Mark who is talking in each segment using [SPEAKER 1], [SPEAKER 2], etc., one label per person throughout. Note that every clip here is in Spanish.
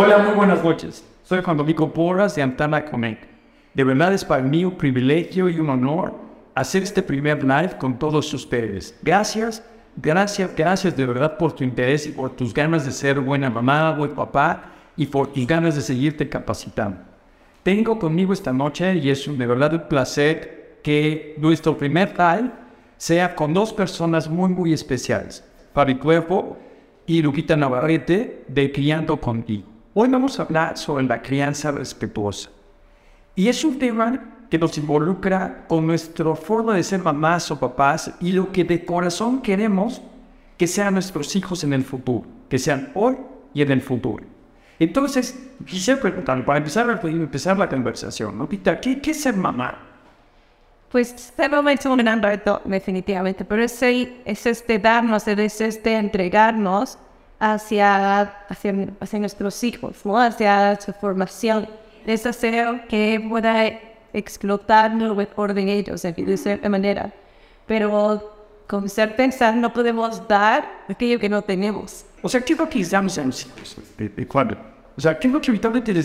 [SPEAKER 1] Hola, muy buenas noches. Soy Juan Domingo Porras de Antana Connect. De verdad es para mí un privilegio y un honor hacer este primer live con todos ustedes. Gracias, gracias, gracias de verdad por tu interés y por tus ganas de ser buena mamá, buen papá y por tus ganas de seguirte capacitando. Tengo conmigo esta noche y es de verdad un placer que nuestro primer live sea con dos personas muy, muy especiales. Fabi Cuerpo y Lupita Navarrete de Criando Contigo. Hoy vamos a hablar sobre la crianza respetuosa. Y es un tema que nos involucra con nuestra forma de ser mamás o papás y lo que de corazón queremos que sean nuestros hijos en el futuro, que sean hoy y en el futuro. Entonces, quisiera preguntar, para empezar, empezar la conversación, Lupita, ¿qué, qué es ser mamá?
[SPEAKER 2] Pues se lo mencionando esto definitivamente, pero es, es este darnos, es este entregarnos hacia, hacia, hacia nuestros hijos, ¿no? hacia su formación. Es hacer que pueda explotar lo mejor de ellos de cierta manera. Pero con certeza no podemos dar aquello que no tenemos.
[SPEAKER 1] O sea, ¿qué es lo que a los hijos? O sea, ¿qué es lo que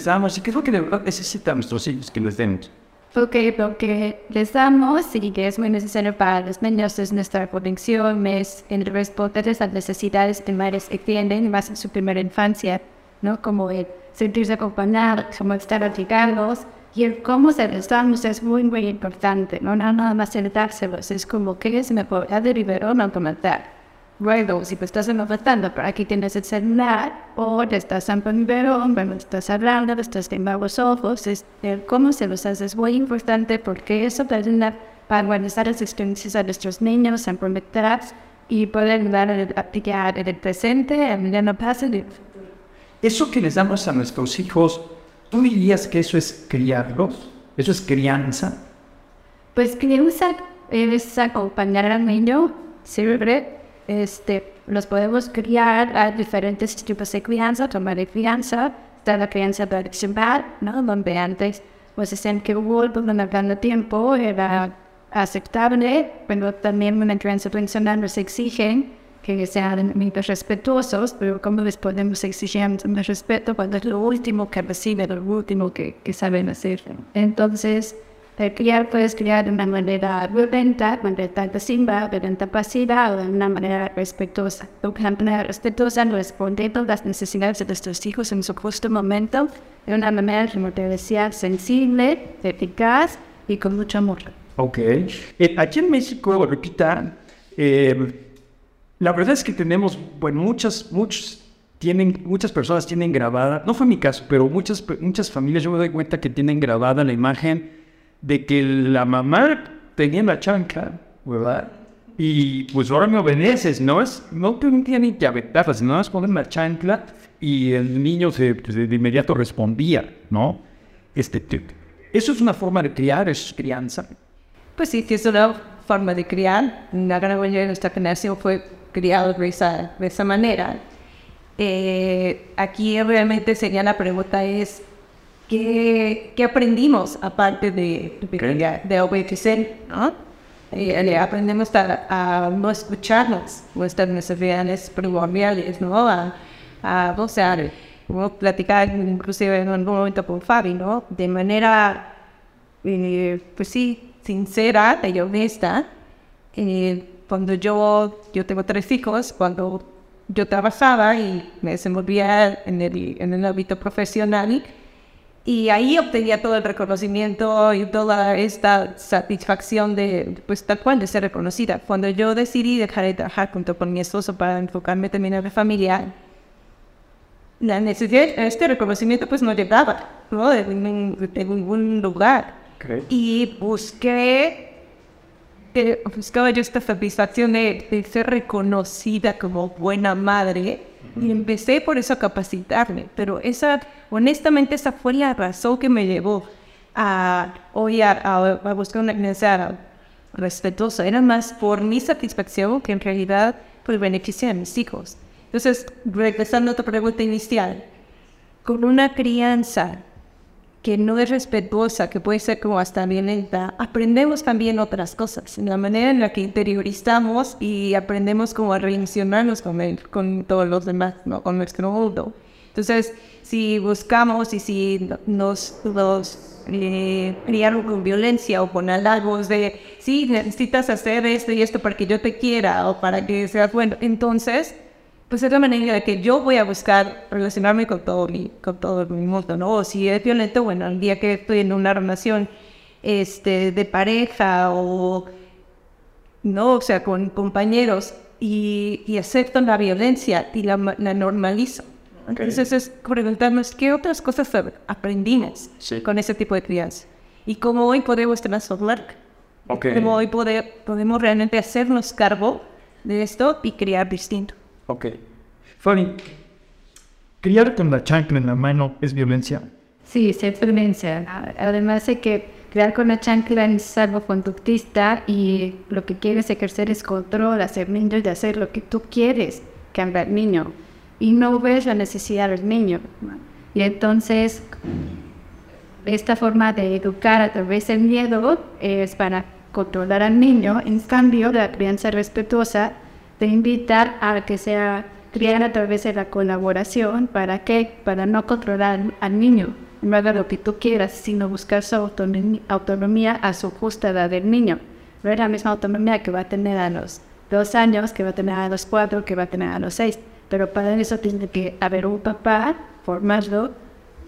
[SPEAKER 1] damos y qué es lo que de verdad necesitan nuestros hijos que les demos?
[SPEAKER 2] Porque lo que les damos y que es muy necesario para los niños es nuestra conexión, es en responder a las necesidades primarias que tienen más en su primera infancia, ¿no? Como el sentirse acompañados, como estar aplicados y el cómo se les damos es muy, muy importante, ¿no? Nada más el es como que es mejor, ya de no comentar luego, si te estás enojando, pero aquí tienes el celular, o te estás en biberón, cuando estás hablando, estás viendo los ojos, es, cómo se los haces es muy importante porque eso te ayuda para organizar las experiencias a nuestros niños, en prometer y poder ayudar a aplicar en el presente, en el pasado.
[SPEAKER 1] Eso que les damos a nuestros hijos, ¿tú dirías que eso es criarlos? ¿Eso es crianza?
[SPEAKER 2] Pues crianza es acompañar al niño siempre este, los podemos criar a diferentes tipos de crianza, tomar de crianza, está la crianza tradicional, ¿no? donde antes pues en que hubo durante tiempo era aceptable, pero también una crianza tradicional nos exigen que sean niños respetuosos, pero ¿cómo les podemos exigir más respeto cuando es lo último que reciben, lo último que, que saben hacer? Entonces, el criar puedes criar de una manera violenta, de manera violenta pasiva o de una manera respetuosa. Una manera respetuosa respondiendo a las necesidades de nuestros hijos en su justo momento, de una manera, como te decía, sensible, eficaz y con mucho amor.
[SPEAKER 1] Ok. Eh, aquí en México, repita, eh, la verdad es que tenemos, bueno, muchas, muchos tienen, muchas personas tienen grabada, no fue mi caso, pero muchas, muchas familias, yo me doy cuenta que tienen grabada la imagen de que la mamá tenía la chancla, ¿verdad? Y pues ahora me obedeces, ¿no? Es, no tiene que aventarla, sino es poner la chancla y el niño se, de inmediato respondía, ¿no? Este, eso es una forma de criar, es crianza.
[SPEAKER 2] Pues sí, es una forma de criar. La gran mayoría de nuestra generación fue criado de esa, de esa manera. Eh, aquí realmente sería la pregunta es, ¿Qué, aprendimos aparte de, de, de obedecer? ¿no? Eh, aprendemos a, no escucharnos, nuestras necesidades primordiales, ¿no? A, a o sea, platicar inclusive en un momento con Fabi, ¿no? De manera, eh, pues sí, sincera y honesta. Eh, cuando yo, yo tengo tres hijos, cuando yo trabajaba y me desenvolvía en el, en el ámbito profesional, y ahí obtenía todo el reconocimiento y toda esta satisfacción de, pues tal cual, de ser reconocida. Cuando yo decidí dejar de trabajar junto con mi esposo para enfocarme también en la familia, la necesidad, este reconocimiento pues no llegaba, ¿no? De, ningún lugar. Y busqué, eh, buscaba yo esta satisfacción de, de ser reconocida como buena madre y empecé por eso a capacitarme, pero esa, honestamente, esa fue la razón que me llevó a hoy a, buscar una iglesia respetuosa. Era más por mi satisfacción que en realidad por el beneficio de mis hijos. Entonces, regresando a tu pregunta inicial, con una crianza que no es respetuosa, que puede ser como hasta violenta, aprendemos también otras cosas, en la manera en la que interiorizamos y aprendemos como a relacionarnos con, con todos los demás, ¿no? con nuestro mundo. Entonces, si buscamos y si nos, nos eh, criaron con violencia o con halagos de, sí, necesitas hacer esto y esto para que yo te quiera o para que seas bueno, entonces, pues es la manera de que yo voy a buscar relacionarme con todo mi, con todo mi mundo, ¿no? O si es violento, bueno, el día que estoy en una relación este, de pareja o, no, o sea, con compañeros y, y acepto la violencia y la, la normalizo. Entonces es preguntarnos qué otras cosas aprendimos con ese tipo de crianza y cómo hoy podemos transformar.
[SPEAKER 1] Okay.
[SPEAKER 2] Cómo hoy podemos realmente hacernos cargo de esto y criar distinto.
[SPEAKER 1] Ok. Fanny, ¿criar con la chancla en la mano es violencia?
[SPEAKER 3] Sí, es violencia. Además de que criar con la chancla es algo conductista y lo que quieres ejercer es control, hacer niño y hacer lo que tú quieres cambiar niño y no ves la necesidad del niño. Y entonces, esta forma de educar a través del miedo es para controlar al niño. En cambio, la crianza respetuosa te invita a que sea criar a través de la colaboración. ¿Para qué? Para no controlar al niño. No haga lo que tú quieras, sino buscar su autonomía a su justa edad del niño. No es la misma autonomía que va a tener a los dos años, que va a tener a los cuatro, que va a tener a los seis pero para eso tiene que haber un papá formado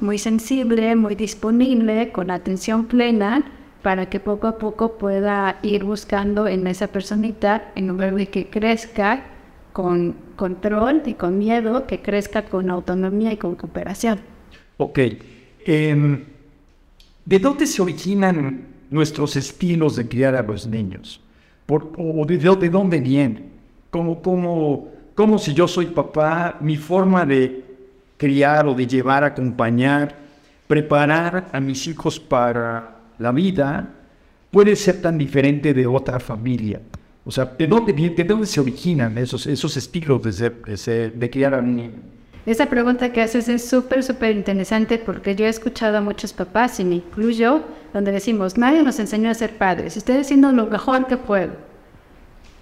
[SPEAKER 3] muy sensible, muy disponible, con atención plena, para que poco a poco pueda ir buscando en esa personita, en lugar de que crezca con control y con miedo, que crezca con autonomía y con cooperación.
[SPEAKER 1] Ok. Em, ¿De dónde se originan nuestros estilos de criar a los niños? ¿O de, de, dónde vienen? ¿Cómo, cómo, como si yo soy papá, mi forma de criar o de llevar, acompañar, preparar a mis hijos para la vida puede ser tan diferente de otra familia. O sea, ¿de dónde, de dónde se originan esos, esos estilos de, de, criar a un niño?
[SPEAKER 3] Esa pregunta que haces es súper, súper interesante porque yo he escuchado a muchos papás, y me incluyo, donde decimos, nadie nos enseñó a ser padres, estoy haciendo lo mejor que puedo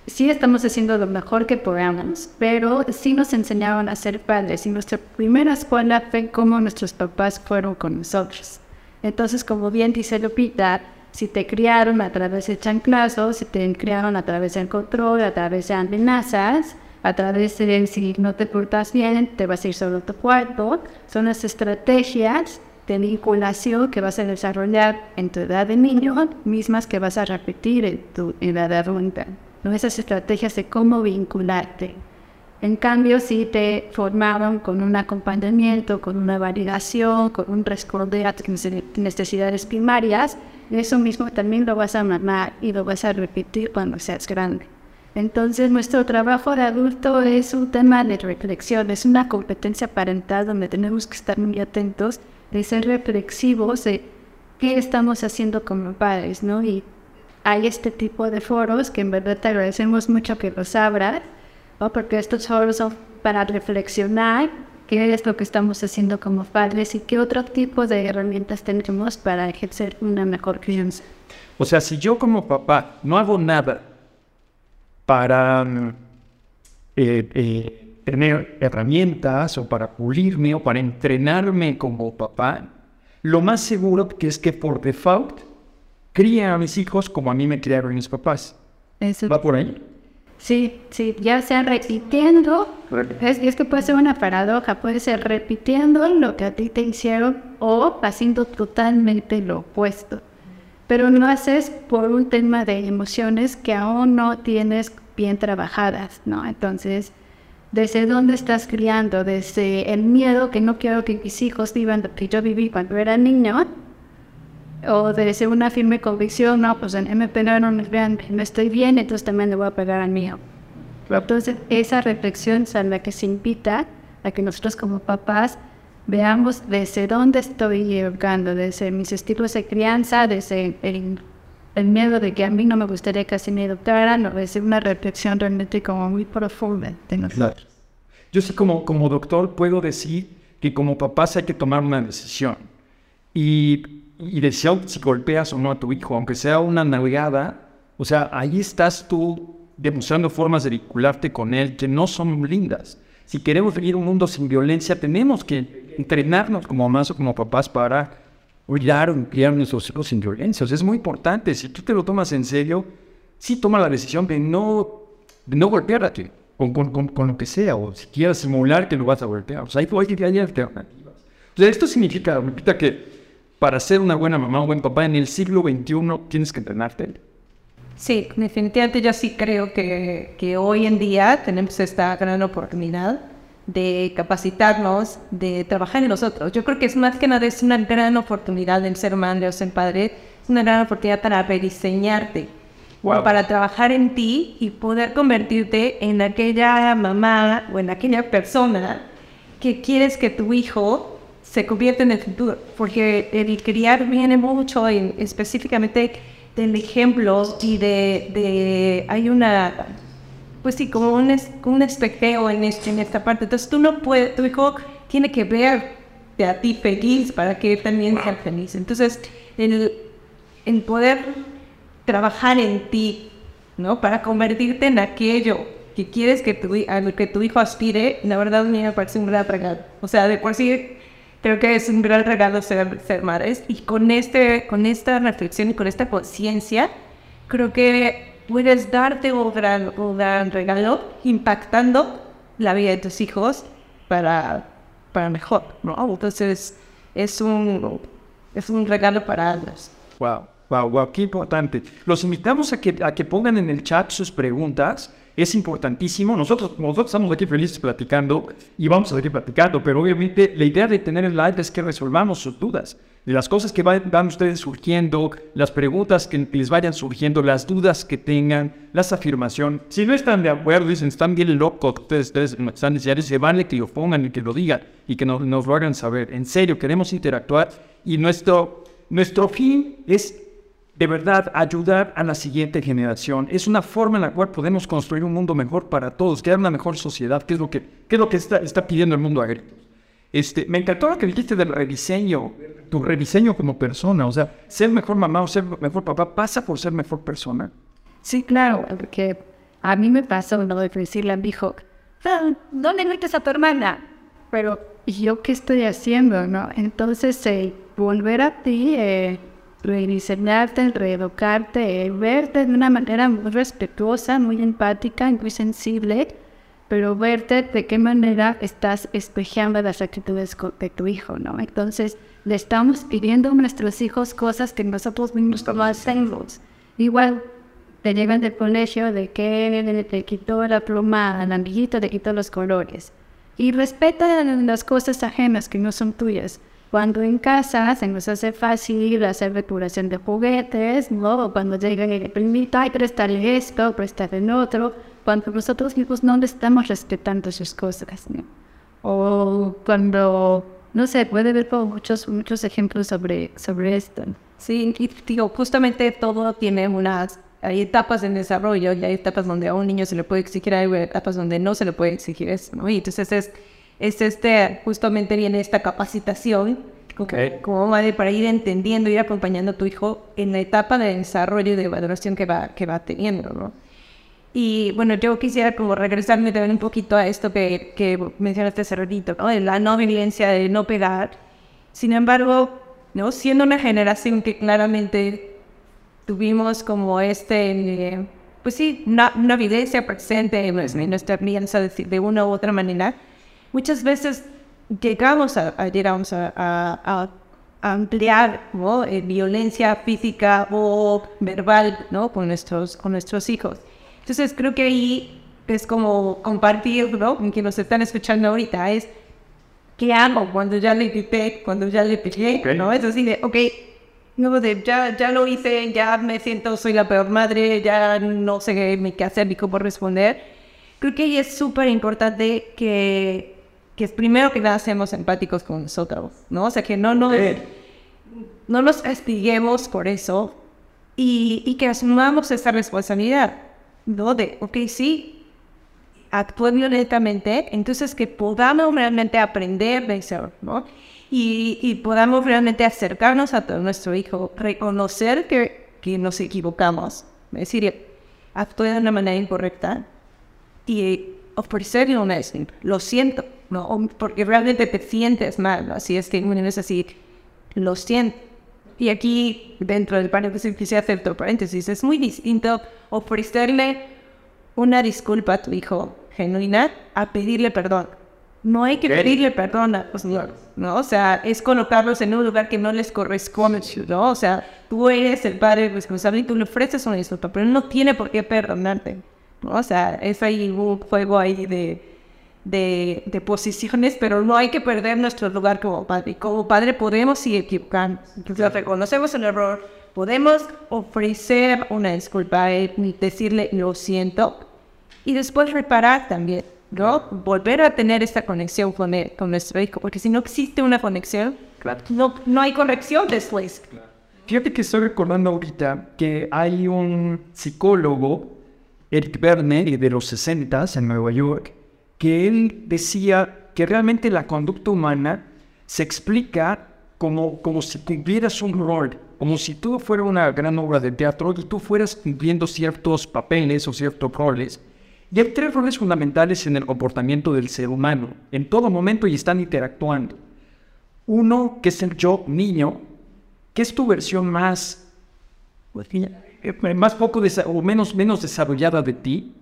[SPEAKER 3] sí estamos haciendo lo mejor que podamos, pero sí nos enseñaron a ser padres y nuestra primera escuela fue cómo nuestros papás fueron con nosotros. Entonces, como bien dice Lupita, si te criaron a través de chanclazos, si te criaron a través del control, a través de amenazas, a través de si no te portas bien, te vas a ir solo a tu cuarto, son las estrategias de vinculación que vas a desarrollar en tu edad de niño, mismas que vas a repetir en tu edad adulta. Esas estrategias de cómo vincularte. En cambio, si te formaron con un acompañamiento, con una validación, con un responder a tus necesidades primarias, eso mismo también lo vas a mamar y lo vas a repetir cuando seas grande. Entonces, nuestro trabajo de adulto es un tema de reflexión, es una competencia parental donde tenemos que estar muy atentos de ser reflexivos de qué estamos haciendo como padres, ¿no? Y hay este tipo de foros que en verdad te agradecemos mucho que los abras, porque estos son para reflexionar qué es lo que estamos haciendo como padres y qué otro tipo de herramientas tenemos para ejercer una mejor crianza.
[SPEAKER 1] O sea, si yo como papá no hago nada para eh, eh, tener herramientas o para pulirme o para entrenarme como papá, lo más seguro que es que por default críen a mis hijos como a mí me criaron mis papás.
[SPEAKER 3] Eso.
[SPEAKER 1] ¿Va por ahí?
[SPEAKER 3] Sí, sí, ya sea repitiendo, es, es, que puede ser una paradoja, puede ser repitiendo lo que a ti te hicieron o haciendo totalmente lo opuesto. Pero no haces por un tema de emociones que aún no tienes bien trabajadas, ¿no? Entonces, ¿desde dónde estás criando? Desde el miedo que no quiero que mis hijos vivan lo que yo viví cuando era niño, o de una firme convicción, no, pues en MP no me vean, no estoy bien, entonces también le voy a pegar al mío. Entonces, esa reflexión es a la que se invita a que nosotros como papás veamos desde dónde estoy educando, desde mis estilos de crianza, desde el, el, miedo de que a mí no me gustaría que así me educaran, o desde una reflexión realmente como muy profunda de nosotros.
[SPEAKER 1] Yo sé como, como doctor puedo decir que como papás hay que tomar una decisión. Y y decía si golpeas o no a tu hijo, aunque sea una navegada, o sea, ahí estás tú demostrando formas de vincularte con él que no son lindas. Si queremos vivir un mundo sin violencia, tenemos que entrenarnos como mamás o como papás para cuidar o criar a nuestros hijos sin violencia. O sea, es muy importante. Si tú te lo tomas en serio, sí toma la decisión de no, de no golpearte con, con, con, con lo que sea, o si quieres simular que lo vas a golpear. O sea, hay, hay, alternativas. O sea, esto significa, significa que para ser una buena mamá o buen papá en el siglo XXI tienes que entrenarte.
[SPEAKER 2] Sí, definitivamente yo sí creo que, que hoy en día tenemos esta gran oportunidad de capacitarnos, de trabajar en nosotros. Yo creo que es más que nada es una gran oportunidad en ser madre o ser padre, es una gran oportunidad para rediseñarte, para trabajar en ti y poder convertirte en aquella mamá o en aquella persona que quieres que tu hijo se convierte en el futuro, porque el criar viene mucho en, específicamente del ejemplo y de, de, hay una, pues sí, como un, un espejeo en, este, en esta parte. Entonces tú no puedes, tu hijo tiene que verte a ti feliz para que también sea feliz. Entonces, el, el poder trabajar en ti, ¿no? Para convertirte en aquello que quieres que tu, a lo que tu hijo aspire, la verdad a mí me parece un gran regalo. O sea, de por sí creo que es un gran regalo ser, ser madres. Y con, este, con esta reflexión y con esta conciencia, creo que puedes darte un gran, un gran regalo impactando la vida de tus hijos para, para mejor, ¿no? Entonces, es un, es un regalo para ambos.
[SPEAKER 1] Wow, wow, wow, qué importante. Los invitamos a que, a que pongan en el chat sus preguntas es importantísimo. Nosotros, nosotros estamos aquí felices platicando y vamos a seguir platicando, pero obviamente la idea de tener el live es que resolvamos sus dudas. De las cosas que van, van, ustedes surgiendo, las preguntas que les vayan surgiendo, las dudas que tengan, las afirmaciones. Si no están de acuerdo, dicen, están bien locos, ustedes, ustedes están necesarios, se vale que lo pongan y que lo digan y que nos, nos lo hagan saber. En serio, queremos interactuar y nuestro, nuestro fin es de verdad ayudar a la siguiente generación. Es una forma en la cual podemos construir un mundo mejor para todos, crear una mejor sociedad, que es lo que, es lo que está, está pidiendo el mundo a Este, me encantó lo que dijiste del rediseño, tu rediseño como persona, o sea, ser mejor mamá o ser mejor papá pasa por ser mejor persona.
[SPEAKER 3] Sí, claro, porque a mí me pasó lo de decirle a mi hijo, ¿dónde metes a tu hermana? Pero, ¿yo qué estoy haciendo, no? Entonces, eh, volver a ti... Eh, rediseñarte, reeducarte, verte de una manera muy respetuosa, muy empática, muy sensible, pero verte de qué manera estás espejeando las actitudes de tu hijo, ¿no? Entonces, le estamos pidiendo a nuestros hijos cosas que nosotros mismos no hacemos. Igual, te llegan del colegio de que te quitó la pluma al amiguito, te quitó los colores. Y respeta las cosas ajenas que no son tuyas. Cuando en casa se nos hace fácil hacer depuración de juguetes, ¿no? cuando llegan y le permiten, prestarle esto, prestarle otro, cuando nosotros mismos no le estamos respetando sus cosas, ¿no? O cuando, no sé, puede ver muchos, muchos ejemplos sobre, sobre esto.
[SPEAKER 2] Sí, y digo, justamente todo tiene unas hay etapas en desarrollo y hay etapas donde a un niño se le puede exigir hay etapas donde no se le puede exigir eso, ¿no? Y entonces es es este, justamente viene esta capacitación como, madre para ir entendiendo, ir acompañando a tu hijo en la etapa de desarrollo y de valoración que va, que va teniendo, ¿no? Y bueno, yo quisiera como regresarme también un poquito a esto que, que mencionaste hace ¿no? De la no violencia, de no pegar. Sin embargo, ¿no? Siendo una generación que claramente tuvimos como este, pues sí, una, una violencia presente en nuestra crianza de, de una u otra manera, muchas veces llegamos a, a, ampliar ¿no? Eh, violencia física o verbal ¿no? con, nuestros, con nuestros hijos. Entonces creo que ahí es como compartir, ¿no? Con quien nos están escuchando ahorita, es ¿qué hago cuando ya le grité, cuando ya le pegué? ¿no? Es así de, ok, no, de, ya, ya lo hice, ya me siento, soy la peor madre, ya no sé qué hacer ni cómo responder. Creo que ahí es súper importante que que es primero que nada seamos empáticos con nosotros, ¿no? O sea, que no nos, no nos castiguemos por eso y, y, que asumamos esa responsabilidad, ¿no? De, ok, sí, actúe violentamente, entonces que podamos realmente aprender de eso, ¿no? Y, y podamos realmente acercarnos a todo nuestro hijo, reconocer que, que nos equivocamos, es decir, actué de una manera incorrecta y ofrecerle disculpa. Lo siento, ¿no? O porque realmente te sientes mal, ¿no? Así es que uno es así, lo siento. Y aquí, dentro del paréntesis, quisiera hacer otro paréntesis. Es muy distinto ofrecerle una disculpa a tu hijo genuina a pedirle perdón. No hay que pedirle perdón a los niños, ¿no? O sea, es colocarlos en un lugar que no les corresponde, ¿no? O sea, tú eres el padre responsable y tú le ofreces una disculpa, pero él no tiene por qué perdonarte, ¿no? O sea, es ahí un juego ahí de, de, de posiciones, pero no hay que perder nuestro lugar como padre. Como padre podemos ir equivocarnos. Entonces, reconocemos el error, podemos ofrecer una disculpa, y decirle lo siento, y después reparar también. ¿no? Volver a tener esta conexión con, él, con nuestro hijo, porque si no existe una conexión, no, no hay corrección después.
[SPEAKER 1] Fíjate que estoy recordando ahorita que hay un psicólogo, Eric Berner, de los 60 en Nueva York, que él decía que realmente la conducta humana se explica como, como si cumplieras un rol, como si tú fueras una gran obra de teatro y tú fueras cumpliendo ciertos papeles o ciertos roles y hay tres roles fundamentales en el comportamiento del ser humano, en todo momento y están interactuando. Uno, que es el yo niño, que es tu versión más, eh, más poco o menos, menos desarrollada de ti.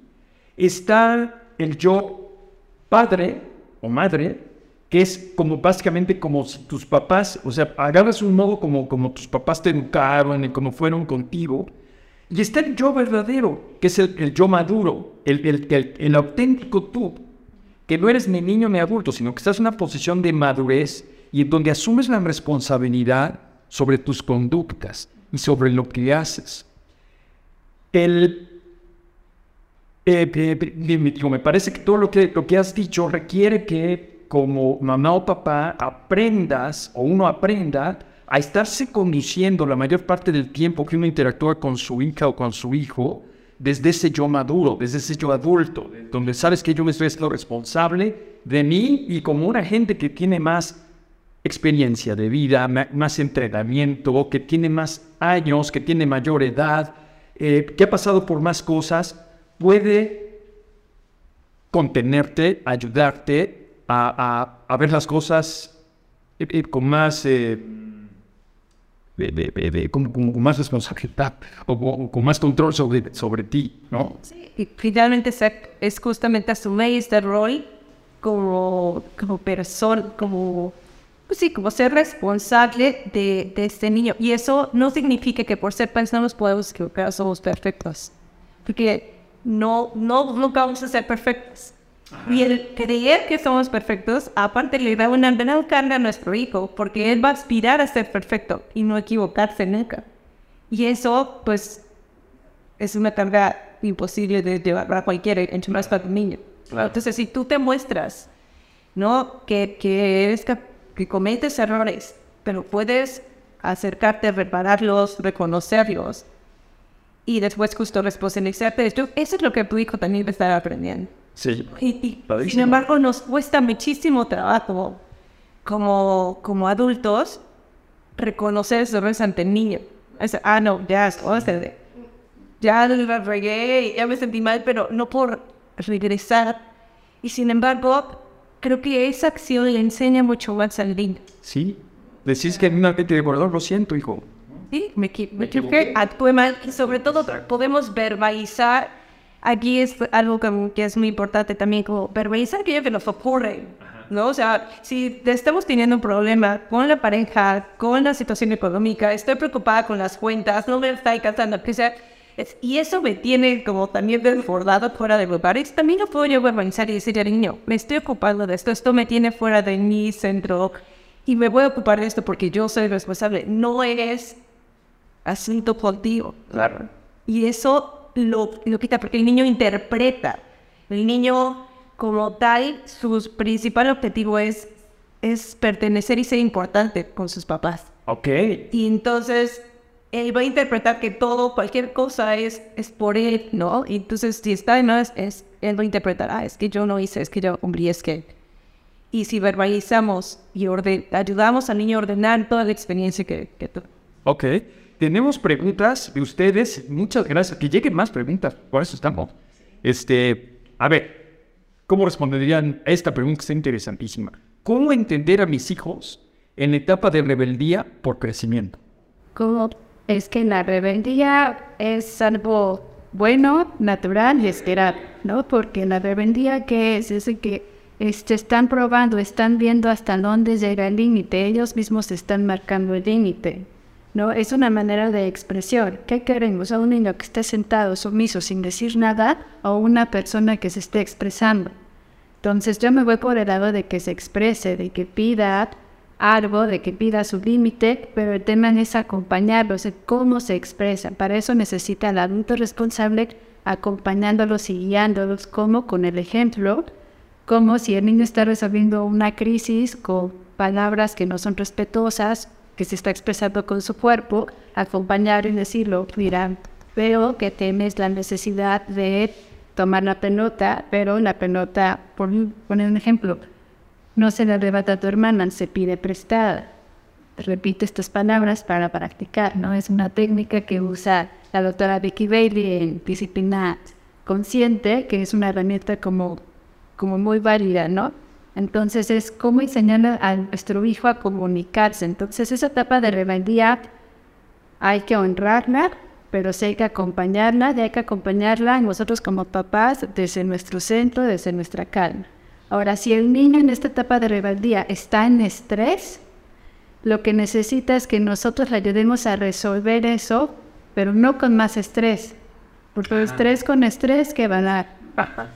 [SPEAKER 1] Está el yo padre o madre, que es como básicamente como si tus papás, o sea, agarras un modo como, como tus papás te educaron y como fueron contigo, y está el yo verdadero, que es el, yo maduro, el, el, el, auténtico tú, que no eres ni niño ni adulto, sino que estás en una posición de madurez y en donde asumes la responsabilidad sobre tus conductas y sobre lo que haces. El, eh, eh, me parece que todo lo que, lo que has dicho requiere que como mamá o papá aprendas o uno aprenda a estarse conduciendo la mayor parte del tiempo que uno interactúa con su hija o con su hijo, desde ese yo maduro, desde ese yo adulto, donde sabes que yo me estoy haciendo responsable de mí y como una gente que tiene más experiencia de vida, más entrenamiento, que tiene más años, que tiene mayor edad, eh, que ha pasado por más cosas, puede contenerte, ayudarte a, ver las cosas eh, eh, con más con, más responsabilidad o, con más control sobre, sobre ti, ¿no?
[SPEAKER 2] Sí, y finalmente es justamente asumir este rol como, como persona, como, pues sí, como ser responsable de, de, este niño. Y eso no significa que por ser personas podemos equivocar, somos perfectos. Porque no, no, nunca vamos a ser perfectos. Y el creer que somos perfectos, aparte le da una gran carga a nuestro hijo, porque él va a aspirar a ser perfecto y no equivocarse nunca. Y eso, pues, es una carga imposible de llevar para cualquiera, entre más para un niño. Entonces, si tú te muestras, ¿no? Que, que, eres, que cometes errores, pero puedes acercarte a repararlos, reconocerlos, y después justo responsabilizarte de esto, eso es lo que tu hijo también va a estar aprendiendo.
[SPEAKER 1] Sí.
[SPEAKER 2] Y, sin embargo, nos cuesta muchísimo trabajo como, como adultos reconocer errores ante el niño. ah, no, ya, ya lo regué, ya me sentí mal, pero no por regresar. Y sin embargo, creo que esa acción le enseña mucho más al niño.
[SPEAKER 1] Sí. Decís que en una mente de lo siento, hijo.
[SPEAKER 2] Sí, me, equivoqué, actué mal. Y sobre todo, podemos verbalizar aquí es algo que, es muy importante también, como verbalizar aquello que nos ocurre, ¿no? O sea, si estamos teniendo un problema con la pareja, con la situación económica, estoy preocupada con las cuentas, no me está alcanzando, que sea, y eso me tiene como también desbordado fuera de lugar. Y también lo puedo yo verbalizar y decir niño, me estoy ocupando de esto, esto me tiene fuera de mi centro y me voy a ocupar de esto porque yo soy responsable. No eres asunto contigo. Claro. Y eso lo, lo quita porque el niño interpreta. El niño como tal, su principal objetivo es, es pertenecer y ser importante con sus papás.
[SPEAKER 1] Ok.
[SPEAKER 2] Y entonces él va a interpretar que todo, cualquier cosa es, es por él, ¿no? Y entonces si está en más, es, él va a interpretar, ah, es que yo no hice, es que yo cumplí, es que... Y si verbalizamos y orden, ayudamos al niño a ordenar toda la experiencia que, que tú.
[SPEAKER 1] Ok. Tenemos preguntas de ustedes. Muchas gracias. Que lleguen más preguntas. Por eso estamos. Este, a ver, ¿cómo responderían a esta pregunta que está interesantísima? ¿Cómo entender a mis hijos en etapa de rebeldía por crecimiento?
[SPEAKER 3] ¿Cómo es que la rebeldía es algo bueno, natural y esperado, ¿no? Porque la rebeldía que es, es que este, están probando, están viendo hasta dónde llega el límite, ellos mismos están marcando el límite. ¿No? Es una manera de expresión. ¿Qué queremos? ¿A un niño que esté sentado sumiso sin decir nada o una persona que se esté expresando? Entonces yo me voy por el lado de que se exprese, de que pida algo, de que pida su límite, pero el tema es acompañarlos, de cómo se expresa. Para eso necesita el adulto responsable acompañándolos y guiándolos, como con el ejemplo, como si el niño está resolviendo una crisis con palabras que no son respetuosas, que se está expresando con su cuerpo, acompañar y decirlo, mira, veo que tienes la necesidad de tomar la pelota, pero la pelota, por poner un ejemplo, no se la arrebata a tu hermana, se pide prestada. Repite estas palabras para practicar, ¿no? Es una técnica que usa la doctora Vicky Bailey en disciplina consciente, que es una herramienta como como muy válida, ¿no? Entonces es cómo enseñar a nuestro hijo a comunicarse. Entonces esa etapa de rebeldía hay que honrarla, pero sí hay que acompañarla, y hay que acompañarla nosotros como papás desde nuestro centro, desde nuestra calma. Ahora, si el niño en esta etapa de rebeldía está en estrés, lo que necesita es que nosotros le ayudemos a resolver eso, pero no con más estrés. Porque estrés con estrés, ¿qué va a dar?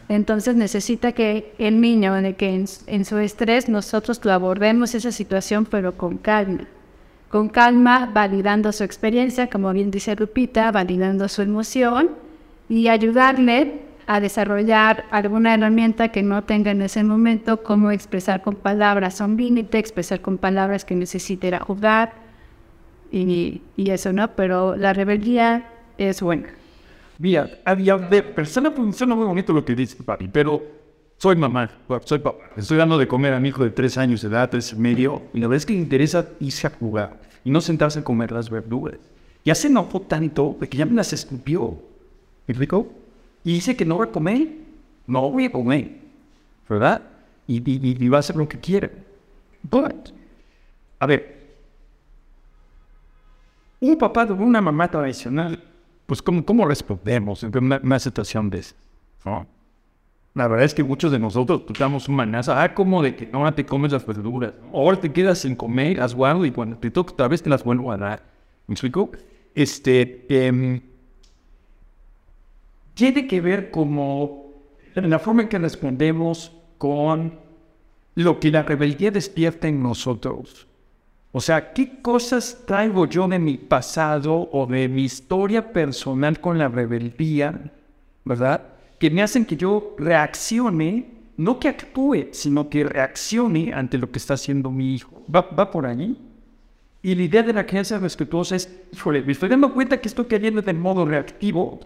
[SPEAKER 3] Entonces necesita que el niño, que en, su estrés nosotros lo abordemos esa situación, pero con calma. Con calma, validando su experiencia, como bien dice Lupita, validando su emoción y ayudarle a desarrollar alguna herramienta que no tenga en ese momento, como expresar con palabras un límite, expresar con palabras que necesite jugar y, y eso, ¿no? Pero la rebeldía es buena.
[SPEAKER 1] Mira, había de persona funciona muy bonito lo que dice papi, pero soy mamá, soy papá. Estoy dando de comer a mi hijo de tres años de edad, tres y medio, y la verdad es que le interesa irse a jugar y no sentarse a comer las verduras. Ya se enojó tanto de que ya me las escupió. ¿Me explico? Y dice que no va a comer. No voy a comer. ¿Verdad? Y, y, va a hacer lo que quiere. But, a ver, un papá de una mamá tradicional pues ¿cómo, cómo respondemos en una, situación de eso? La verdad es que muchos de nosotros pues, damos una amenaza, ah, como de que no te comes las verduras, ahora te quedas sin comer, las guardo y cuando te toque otra vez te las vuelvo a dar. ¿Me explico? Este, em, tiene que ver como la forma en que respondemos con lo que la rebeldía despierta en nosotros. O sea, ¿qué cosas traigo yo de mi pasado o de mi historia personal con la rebeldía, verdad? Que me hacen que yo reaccione, no que actúe, sino que reaccione ante lo que está haciendo mi hijo. ¿Va, por allí? Y la idea de la crianza respetuosa es, híjole, me estoy dando cuenta que estoy cayendo de modo reactivo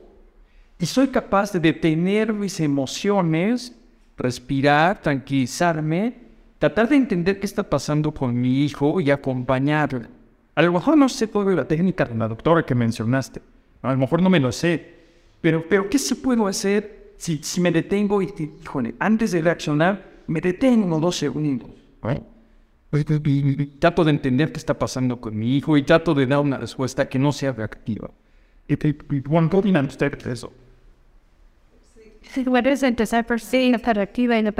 [SPEAKER 1] y soy capaz de detener mis emociones, respirar, tranquilizarme tratar de entender qué está pasando con mi hijo y acompañarle. A lo mejor no sé toda la técnica de la doctora que mencionaste, a lo mejor no me lo sé, pero, pero ¿qué se puedo hacer si, si me detengo y, híjole, antes de reaccionar, me detengo dos segundos? Y, trato de entender qué está pasando con mi hijo y trato de dar una respuesta que no sea reactiva. Y, ¿Cómo ustedes eso?
[SPEAKER 2] Sí, bueno, es empezar por sí, reactiva y no.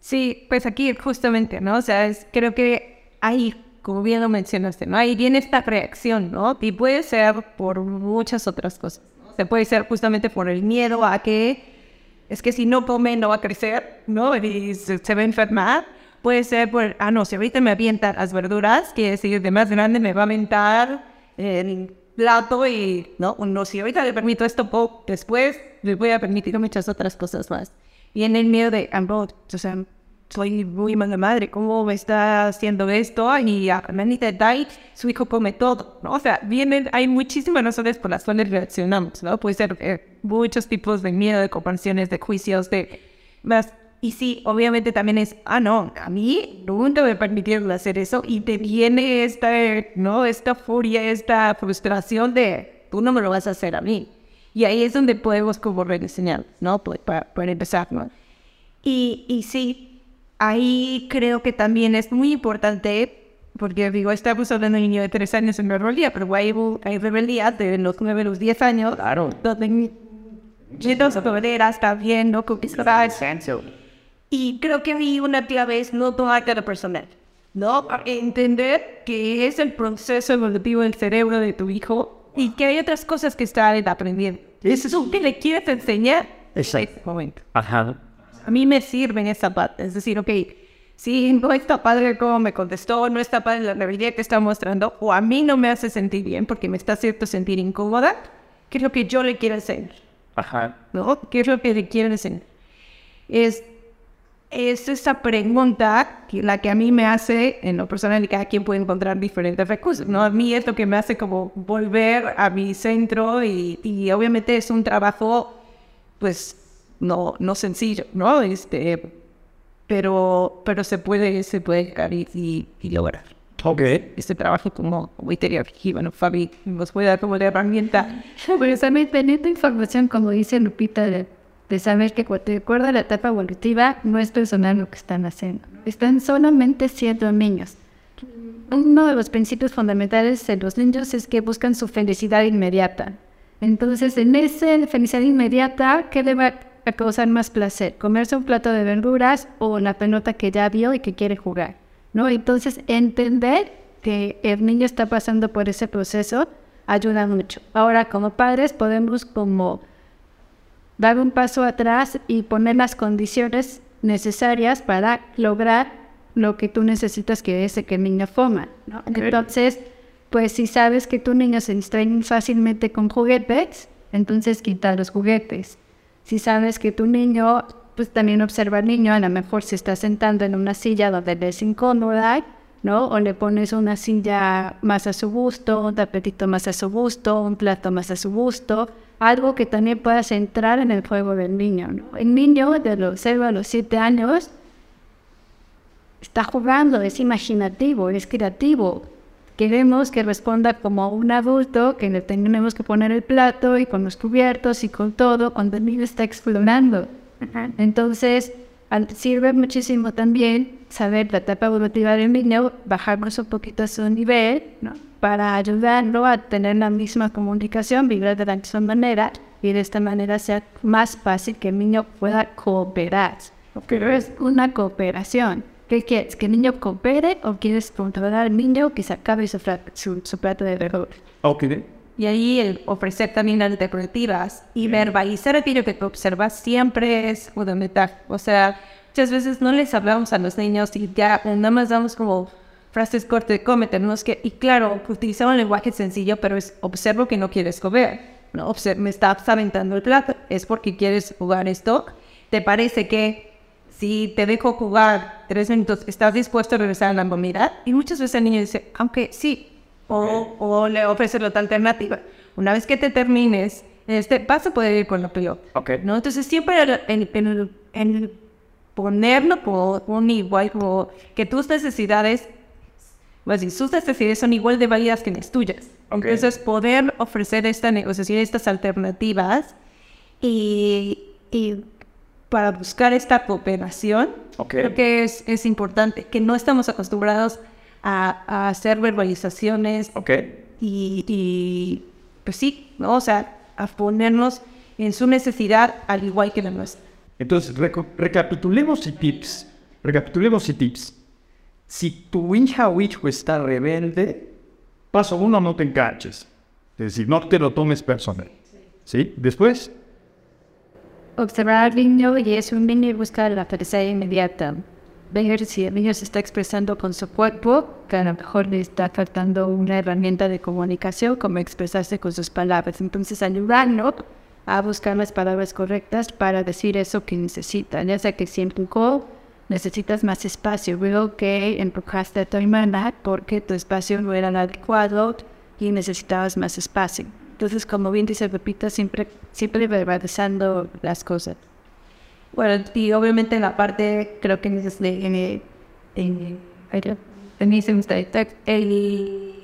[SPEAKER 2] Sí, pues aquí justamente, ¿no? O sea, creo que ahí, como bien lo mencionaste, ¿no? Ahí viene esta reacción, ¿no? Y puede ser por muchas otras cosas. ¿no? Se puede ser justamente por el miedo a que es que si no come no va a crecer, ¿no? Y se, va a enfermar. Puede ser por, ah, no, si ahorita me avientan las verduras, que si de más grande me va a aventar el plato y, ¿no? No, si ahorita le permito esto, después le voy a permitir muchas otras cosas más en el miedo de, o sea, soy muy mala madre, ¿cómo me está haciendo esto? Y a manita de su hijo come todo, ¿no? O sea, vienen, hay muchísimas razones por las cuales reaccionamos, ¿no? Puede ser eh, muchos tipos de miedo, de comprensiones, de juicios, de más. Y sí, obviamente también es, ah, no, a mí nunca me permitieron hacer eso y te viene esta, ¿no? Esta furia, esta frustración de, tú no me lo vas a hacer a mí. Y ahí es donde podemos como rediseñar, ¿no? Para, para empezar, ¿no? Y, y sí, ahí creo que también es muy importante, porque digo, estamos hablando de un niño de tres años en rebeldía, pero hay, hay rebeldía de los nueve a los diez años,
[SPEAKER 1] Claro.
[SPEAKER 2] donde de poder está viendo con y creo que ahí una clave es no tomarte lo personal, ¿no? Entender que es el proceso evolutivo del cerebro de tu hijo y que hay otras cosas que están aprendiendo. Eso es lo que le quieres enseñar en ese momento.
[SPEAKER 1] Ajá.
[SPEAKER 2] A mí me sirve en esa parte. Es decir, ok, si no está padre como me contestó, no está padre la realidad que está mostrando, o a mí no me hace sentir bien porque me está haciendo sentir incómoda, ¿qué es lo que yo le quiero enseñar?
[SPEAKER 1] Ajá.
[SPEAKER 2] ¿no? ¿Qué es lo que le quieren enseñar? Es, es esa pregunta que, la que a mí me hace, en lo personal, y cada quien puede encontrar diferentes recursos, ¿no? A mí es lo que me hace como volver a mi centro y, y obviamente es un trabajo, pues, no, no sencillo, ¿no? Este, pero, pero se puede, se puede llegar y, y, y lograr.
[SPEAKER 1] Ok.
[SPEAKER 2] Este trabajo como, como iterar, y bueno, Fabi nos puede dar como la herramienta.
[SPEAKER 3] Pues también teniendo información, como dice Lupita, de, de saber que de acuerdo a la etapa evolutiva no es personal lo que están haciendo. Están solamente siendo niños. Uno de los principios fundamentales de los niños es que buscan su felicidad inmediata. Entonces, en esa felicidad inmediata, ¿qué le va a causar más placer? ¿Comerse un plato de verduras o la pelota que ya vio y que quiere jugar? ¿No? Entonces, entender que el niño está pasando por ese proceso ayuda mucho. Ahora, como padres, podemos como dar un paso atrás y poner las condiciones necesarias para lograr lo que tú necesitas que es que el niño coma. ¿no? Entonces, pues si sabes que tu niño se distrae fácilmente con juguetes, entonces quita los juguetes. Si sabes que tu niño, pues también observa al niño, a lo mejor se está sentando en una silla donde le es incómoda, ¿no? O le pones una silla más a su gusto, un tapetito más a su gusto, un plato más a su gusto, algo que también pueda centrar en el juego del niño, ¿no? El niño de los 0 a los 7 años está jugando, es imaginativo, es creativo. Queremos que responda como un adulto, que le tenemos que poner el plato y con los cubiertos y con todo, cuando el niño está explorando. Entonces, sirve muchísimo también saber la etapa evolutiva del niño, bajarnos un poquito a su nivel, ¿no? Para ayudarlo a tener la misma comunicación, vibrar de la misma manera y de esta manera sea más fácil que el niño pueda cooperar. Pero es una cooperación. ¿Qué quieres? ¿Que el niño coopere o quieres controlar al niño que se acabe su, su, su plato de verduras?
[SPEAKER 1] Ok.
[SPEAKER 2] Y ahí el ofrecer también alternativas y verbalizar aquello que observas siempre es fundamental. O sea, muchas veces no les hablamos a los niños y ya nada más damos como frases cortas de come, tenemos que... Y claro, utilizamos un lenguaje sencillo, pero es observo que no quieres comer. ¿no? Obser- me estás aventando el plato, es porque quieres jugar esto. ¿Te parece que si te dejo jugar tres minutos, estás dispuesto a regresar a la comida? Y muchas veces el niño dice, aunque sí, o, o le ofreces la otra alternativa. Una vez que te termines, este, vas a poder ir con lo peor.
[SPEAKER 1] Ok.
[SPEAKER 2] ¿no? Entonces siempre el, el, el- el ponerlo como un igual, como que tus necesidades, pues, sus necesidades son igual de válidas que las tuyas.
[SPEAKER 1] Ok.
[SPEAKER 2] Entonces poder ofrecer esta negociación, estas alternativas y, y para buscar esta cooperación,
[SPEAKER 1] Ok.
[SPEAKER 2] creo que es, es importante, que no estamos acostumbrados a, a hacer verbalizaciones
[SPEAKER 1] Ok.
[SPEAKER 2] y, y, pues sí, ¿no? O sea, a ponernos en su necesidad al igual que la nuestra.
[SPEAKER 1] Entonces, recapitulemos y tips. Recapitulemos y tips. Si tu hija o hijo está rebelde, paso uno, no te enganches. Es decir, no te lo tomes personal. ¿Sí? Después,
[SPEAKER 3] observar al niño y es un niño y buscar la felicidad inmediata. Ver si el niño se está expresando con su cuerpo, que a lo mejor le está faltando una herramienta de comunicación, como expresarse con sus palabras. Entonces, ayudarlo a buscar las palabras correctas para decir eso que necesita. Ya sea que si empujó, necesitas más espacio. Veo que empujaste a tu hermana porque tu espacio no era adecuado y necesitabas más espacio. Entonces, como bien dice Pepita, siempre, siempre verbalizando las cosas.
[SPEAKER 2] Bueno, y obviamente la parte, creo que es de, me está- el,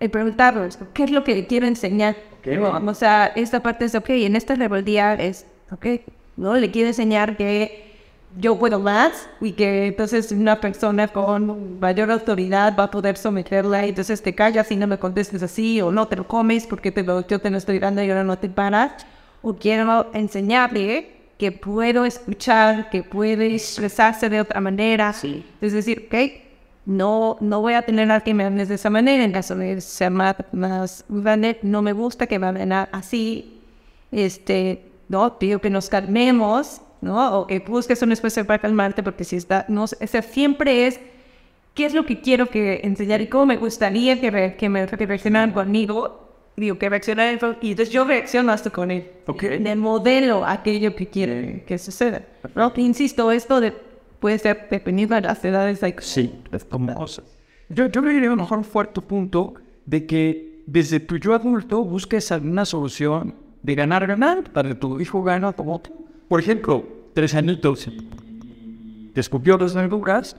[SPEAKER 2] el preguntarnos, ¿qué es lo que quiero enseñar?
[SPEAKER 1] Ok.
[SPEAKER 2] ¿No? O sea, esta parte es, ok, en esta rebeldía es, ok, ¿no? Le quiero enseñar que yo puedo más y que entonces una persona con mayor autoridad va a poder someterla y entonces te callas y no me contestes así o no te lo comes porque te lo, yo te lo estoy dando y ahora no te paras. O quiero enseñarle que puedo escuchar, que puede expresarse de otra manera.
[SPEAKER 1] Sí.
[SPEAKER 2] Es decir, ok, no, no voy a tener a que me hables de esa manera, en caso de ser más, más no me gusta que me hablen así, este, no, pido que nos calmemos, ¿no? O que busques un espacio para calmarte, porque si está, no, o sea, siempre es, ¿qué es lo que quiero que enseñar y cómo me gustaría que, que me que reaccionaran conmigo? Digo, que reaccionaran, y entonces yo reacciono hasta con él.
[SPEAKER 1] Ok.
[SPEAKER 2] De modelo aquello que quiere que suceda. ¿no? Insisto, esto de, puede ser dependiendo de las edades. Hay
[SPEAKER 1] Sí, es como cosas. Yo, yo le diría a lo mejor un fuerte punto de que desde tu yo adulto busques alguna solución de ganar, ganar, para que tu hijo gane como tú. Por ejemplo, tres añitos, te escupió las verduras,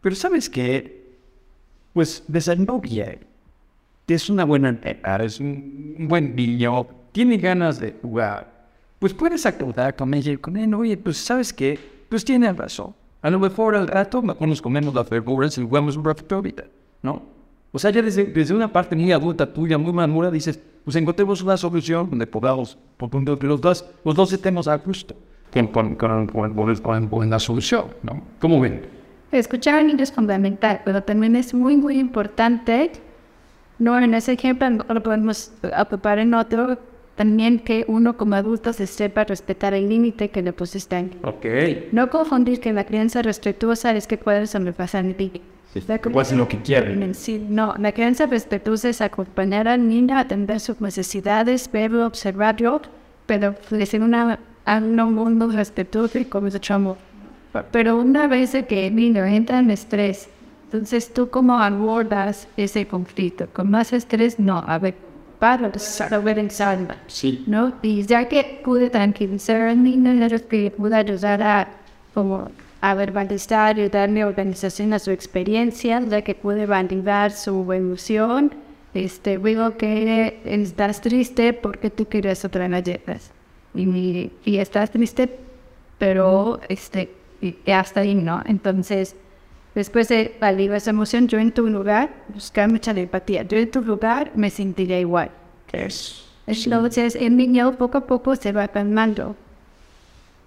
[SPEAKER 1] pero ¿sabes qué? Pues desayunó bien. Es una buena nena, es un buen niño, tiene ganas de jugar. Pues puedes acordar con ella y con él, oye, pues ¿sabes qué? Pues tiene razón. A lo mejor al rato mejor nos comemos las verduras y jugamos un ratito ahorita, ¿no? O sea, ya desde, desde una parte muy adulta tuya, muy madura, dices, pues encontremos una solución donde podamos, por punto de los dos, los dos estemos a gusto con, con, con, con, con- con- con la solución, ¿no? ¿Cómo ven?
[SPEAKER 3] Escuchar al niño es fundamental, pero también es muy, muy importante, no en ese ejemplo, lo podemos ocupar en otro, también que uno como adulto se sepa respetar el límite que le pusiste.
[SPEAKER 1] Ok.
[SPEAKER 3] No confundir que la crianza respetuosa es que puedes sobrepasar el límite.
[SPEAKER 1] Hacen lo que quieren.
[SPEAKER 3] Sí, no, la crianza respetuosa es acompañar al niño a atender sus necesidades, verlo, observarlo, pero decir una, a un mundo respetuoso y mucho amor. Pero una vez que el niño entra en estrés, entonces tú cómo abordas ese conflicto. Con más estrés, no, a ver, para saber en salva.
[SPEAKER 1] Sí.
[SPEAKER 3] ¿no? Y ya que pude tranquilizar al niño, que pude ayudar a, como, a verbalizar y darle organización a su experiencia, ya que pude validar su emoción, este, digo que estás triste porque tú querías otra galletas. Y, y estás triste, pero este, y hasta ahí, ¿no? Entonces, después de validar esa emoción, yo en tu lugar, buscar mucha empatía. Yo en tu lugar me sentiría igual.
[SPEAKER 1] Es.
[SPEAKER 3] Entonces el niño poco a poco se va calmando.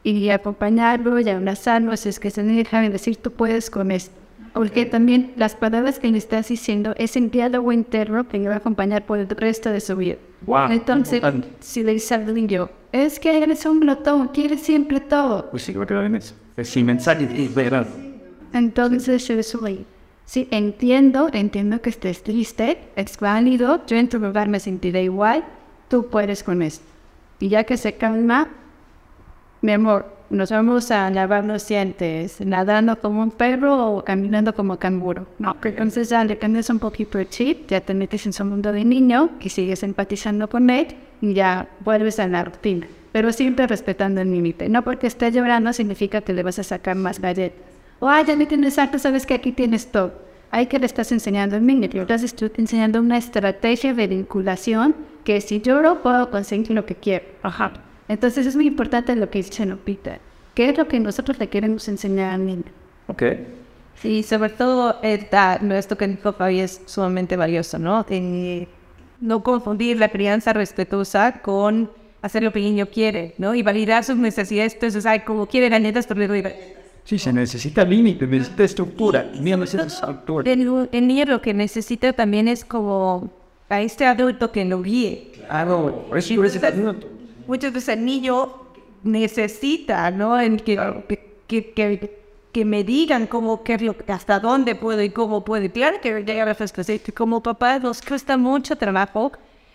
[SPEAKER 3] Y acompañarlo y abrazarlo, si es que se deja de decir tú puedes con esto. Porque también las palabras que le estás diciendo es el diálogo interno que le va a acompañar por el resto de su vida.
[SPEAKER 1] Wow,
[SPEAKER 3] Entonces,
[SPEAKER 1] importante.
[SPEAKER 3] si le dice al niño, es que eres un glotón, quieres siempre todo.
[SPEAKER 1] Pues sí, creo que lo es. Es mensaje de verdad.
[SPEAKER 3] Entonces yo soy, sí, entiendo, entiendo que estés triste, es válido, yo en tu lugar me sentiré igual, tú puedes con esto. Y ya que se calma, mi amor, nos vamos a lavar los dientes, nadando como un perro o caminando como canguro. No, entonces ya le cambias un poquito el chip, ya te metes en su mundo de niño y sigues empatizando con él y ya vuelves a la rutina. Pero siempre respetando el límite. No porque esté llorando significa que le vas a sacar más galletas. O, ah, ya me tienes harto, sabes que aquí tienes todo. Hay que le estás enseñando niño. Yo estás estoy enseñando una estrategia de vinculación que si lloro puedo conseguir lo que quiero.
[SPEAKER 2] Ajá.
[SPEAKER 3] Entonces es muy importante lo que dice Lupita. ¿Qué es lo que nosotros le queremos enseñar al niño?
[SPEAKER 1] Ok.
[SPEAKER 2] Sí, sobre todo esta, esto que dijo Fabi es sumamente valioso, ¿no? Eh, no confundir la crianza respetuosa con hacer lo que el niño quiere, ¿no? Y validar sus necesidades. Entonces, ay, como quiere galletas, pero le doy galletas.
[SPEAKER 1] Sí, se necesita límite, necesita estructura. El niño necesita estructura.
[SPEAKER 2] El, el niño lo que necesita también es como a este adulto que lo guíe.
[SPEAKER 1] Claro, por eso minuto.
[SPEAKER 2] Muchas veces el niño necesita, ¿no? En que, que, que, que me digan cómo, qué hasta dónde puedo y cómo puedo. Claro que llega la frustración. Como papá nos cuesta mucho trabajo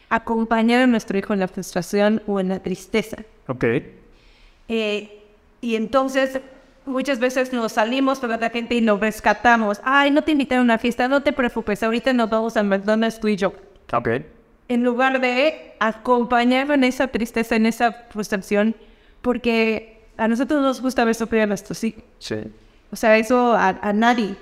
[SPEAKER 2] acompañar a nuestro hijo en la frustración o en la tristeza.
[SPEAKER 1] Ok.
[SPEAKER 2] Eh, y entonces muchas veces nos salimos con la gente y lo rescatamos. Ay, no te invitaron a una fiesta, no te preocupes, ahorita nos vamos a McDonald's tú y yo.
[SPEAKER 1] Ok.
[SPEAKER 2] En lugar de acompañarlo en esa tristeza, en esa frustración, porque a nosotros nos gusta ver sufrir a nuestros hijos.
[SPEAKER 1] Sí.
[SPEAKER 2] O sea, eso a, a nadie.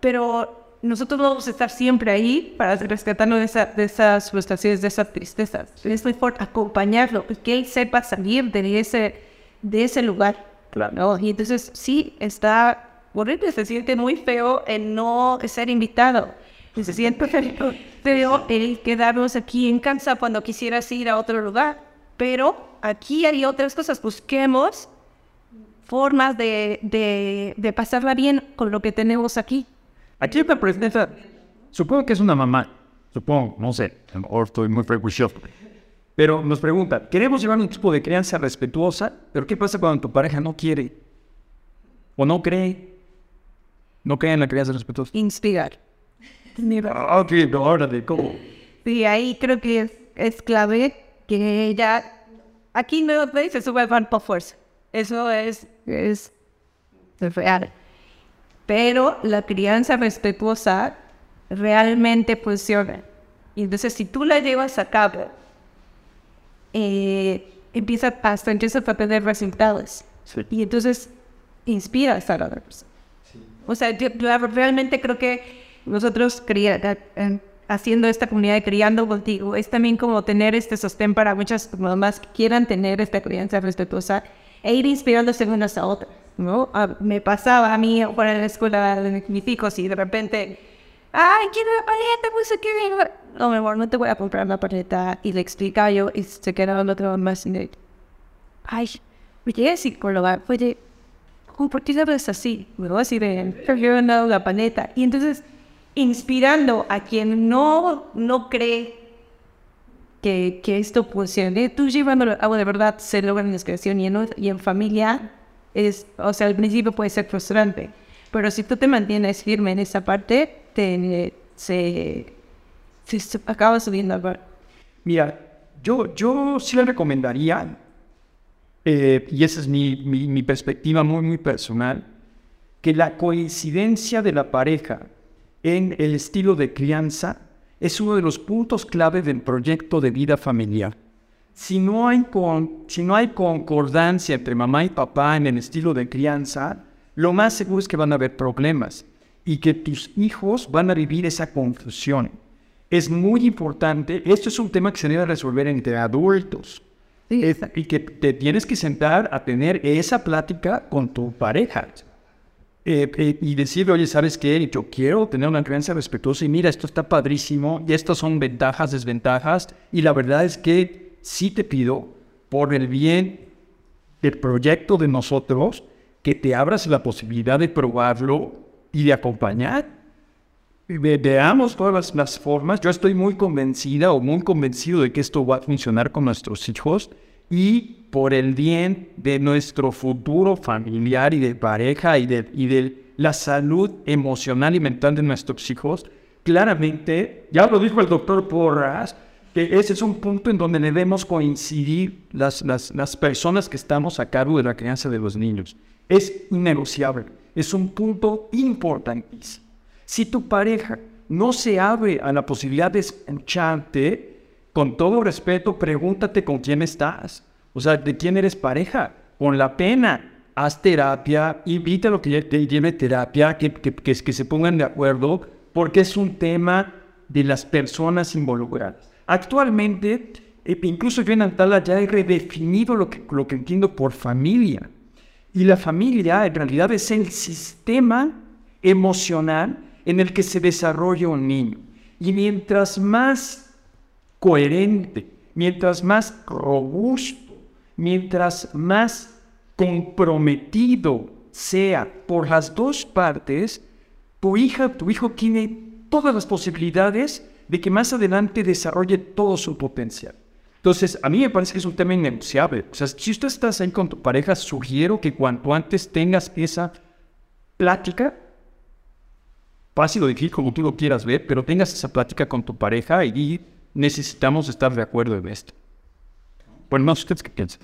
[SPEAKER 2] Pero nosotros no vamos a estar siempre ahí para rescatarlo de, esa, de esas frustraciones, de esas tristezas. Es mejor acompañarlo que él sepa salir de ese, de ese lugar.
[SPEAKER 1] Claro.
[SPEAKER 2] ¿no? Y entonces sí, está horrible, se siente muy feo el no ser invitado. Se siente feo el quedarnos aquí en casa cuando quisieras ir a otro lugar. Pero aquí hay otras cosas, busquemos formas de, de, de pasarla bien con lo que tenemos aquí.
[SPEAKER 1] Aquí hay una pregunta, supongo que es una mamá, supongo, no sé, a lo mejor estoy muy prejuicioso. Pero nos pregunta, queremos llevar un tipo de crianza respetuosa, pero ¿qué pasa cuando tu pareja no quiere? ¿O no cree? No cree en la crianza respetuosa.
[SPEAKER 2] Inspirar.
[SPEAKER 1] Ah, Ok, de cómo.
[SPEAKER 2] Sí, ahí creo que es, es clave que ya aquí no se sube van por fuerza. Eso es, es real. Pero la crianza respetuosa realmente funciona. Y entonces si tú la llevas a cabo, eh, empieza hasta empieza a tener resultados.
[SPEAKER 1] Sí.
[SPEAKER 2] Y entonces inspiras a la otra persona. O sea, yo, yo realmente creo que nosotros cría- eh, haciendo esta comunidad criando contigo es también como tener este sostén para muchas mamás que quieran tener esta crianza respetuosa e ir inspirándose unas a otras, ¿no? Ah, me pasaba a mí de la escuela de mis hijos y de repente, ay, quiero la paleta, pues qué No, mi amor, no te voy a comprar la paleta. Y le explicaba yo y se quedaba el otro más y ay, me llegué a psicóloga, oye, ¿cómo por qué hablas así? ¿No? Así de, yo he dado la paleta. Y entonces, inspirando a quien no, no cree que, que esto funcione, tú llevándolo a de verdad se logra en creación y en, y en familia, es, o sea, al principio puede ser frustrante, pero si tú te mantienes firme en esa parte, te, se, se, se acaba subiendo al bar.
[SPEAKER 1] Mira, yo, yo sí le recomendaría, eh, y esa es mi, mi, mi perspectiva muy, muy personal, que la coincidencia de la pareja en el estilo de crianza es uno de los puntos clave del proyecto de vida familiar. Si no hay, con, si no hay concordancia entre mamá y papá en el estilo de crianza, lo más seguro es que van a haber problemas y que tus hijos van a vivir esa confusión. Es muy importante, esto es un tema que se debe resolver entre adultos.
[SPEAKER 2] Sí,
[SPEAKER 1] Es- y que te tienes que sentar a tener esa plática con tu pareja. Eh, eh, y decirle, oye, ¿sabes qué? Yo quiero tener una crianza respetuosa y mira, esto está padrísimo y estas son ventajas, desventajas. Y la verdad es que sí te pido, por el bien del proyecto de nosotros, que te abras la posibilidad de probarlo y de acompañar. Ve- veamos todas las, las formas. Yo estoy muy convencida o muy convencido de que esto va a funcionar con nuestros hijos y por el bien de nuestro futuro familiar y de pareja y de, y de la salud emocional y mental de nuestros hijos. Claramente, ya lo dijo el doctor Porras, que ese es un punto en donde debemos coincidir las, las, las personas que estamos a cargo de la crianza de los niños. Es innegociable, es un punto importantísimo. Si tu pareja no se abre a la posibilidad de escucharte, con todo respeto, pregúntate con quién estás. O sea, ¿de quién eres pareja? Con la pena. Haz terapia, invita a lo que lleve terapia, que, que, que, que se pongan de acuerdo, porque es un tema de las personas involucradas. Actualmente, eh, incluso yo en Antala ya he redefinido lo que, lo que entiendo por familia. Y la familia en realidad es el sistema emocional en el que se desarrolla un niño. Y mientras más coherente, mientras más robusto, mientras más comprometido sea por las dos partes, tu hija, tu hijo tiene todas las posibilidades de que más adelante desarrolle todo su potencial. Entonces, a mí me parece que es un tema innegociable. O sea, si usted estás ahí con tu pareja, sugiero que cuanto antes tengas esa plática, fácil o difícil como tú lo quieras ver, pero tengas esa plática con tu pareja y necesitamos estar de acuerdo en esto. Bueno, más ustedes qué piensan.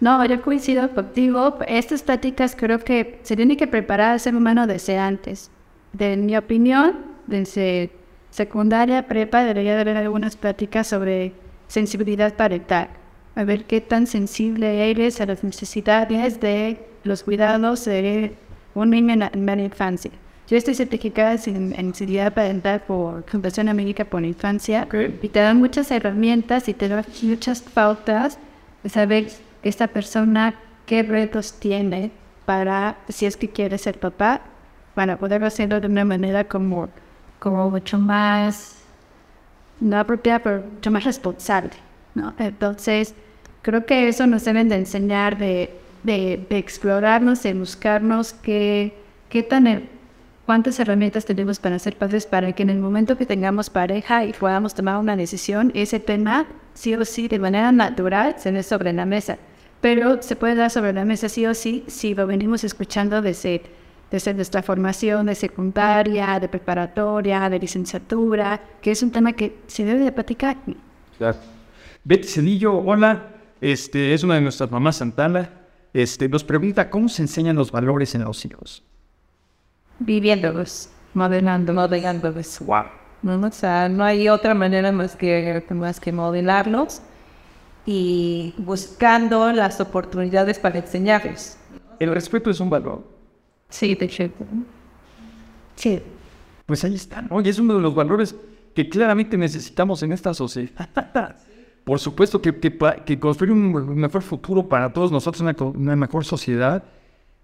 [SPEAKER 3] No, yo coincido contigo. Estas pláticas creo que se tiene que preparar al ser humano desde antes. De mi opinión, desde secundaria, prepa, debería haber algunas pláticas sobre sensibilidad parental. A ver qué tan sensible eres a las necesidades de los cuidados de un niño en la, infancia. Yo estoy certificada en, en sensibilidad parental por Fundación América por la Infancia y te dan muchas herramientas y te dan muchas pautas de saber esta persona qué retos tiene para, si es que quiere ser papá, para poder hacerlo de una manera como, como mucho más, no apropiada, pero mucho más responsable, ¿no? Entonces, creo que eso nos deben de enseñar de, de, explorarnos, de buscarnos qué, qué tan, cuántas herramientas tenemos para ser padres para que en el momento que tengamos pareja y podamos tomar una decisión, ese tema sí o sí de manera natural se dé sobre la mesa. Pero se puede dar sobre la mesa sí o sí si lo venimos escuchando desde, desde nuestra formación de secundaria, de preparatoria, de licenciatura, que es un tema que se debe de platicar.
[SPEAKER 1] Claro. Betty Cedillo, hola. Este, es una de nuestras mamás Santana. Este, nos pregunta, ¿cómo se enseñan los valores en los hijos?
[SPEAKER 2] Viviéndolos, modelando, modelándolos.
[SPEAKER 1] Wow.
[SPEAKER 2] ¿no? O sea, no hay otra manera más que, más que modelarlos y buscando las oportunidades para enseñarles.
[SPEAKER 1] El respeto es un valor.
[SPEAKER 2] Sí, de hecho. Sí.
[SPEAKER 1] Pues ahí está, ¿no? Y es uno de los valores que claramente necesitamos en esta sociedad. Por supuesto que, que, que construir un mejor futuro para todos nosotros, una, mejor sociedad.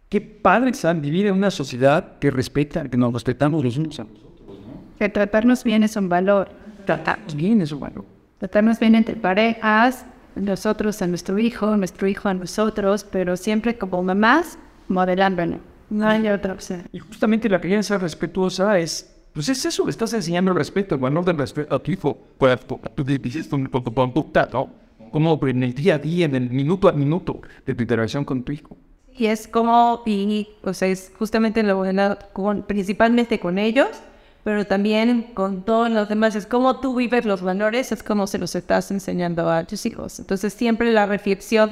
[SPEAKER 1] Qué padre es vivir en una sociedad que respeta, que nos respetamos los unos a los otros.
[SPEAKER 3] Que tratarnos bien es un valor.
[SPEAKER 1] Tratamos bien es un valor.
[SPEAKER 3] Tratarnos bien entre parejas, nosotros a nuestro hijo, nuestro hijo a nosotros, pero siempre como mamás, modelándolo. No hay otra opción.
[SPEAKER 1] Y justamente la crianza respetuosa es, pues es eso, le estás enseñando el respeto, el valor del respeto a tu hijo, pues, a tu- tu conducta, ¿no? Como en el día a día, en el minuto a minuto de tu interacción con tu hijo.
[SPEAKER 2] Y es como, y, o sea, es justamente lo bueno, con, principalmente con ellos, pero también con todos los demás. Es como tú vives los valores, es como se los estás enseñando a tus hijos. Entonces, siempre la reflexión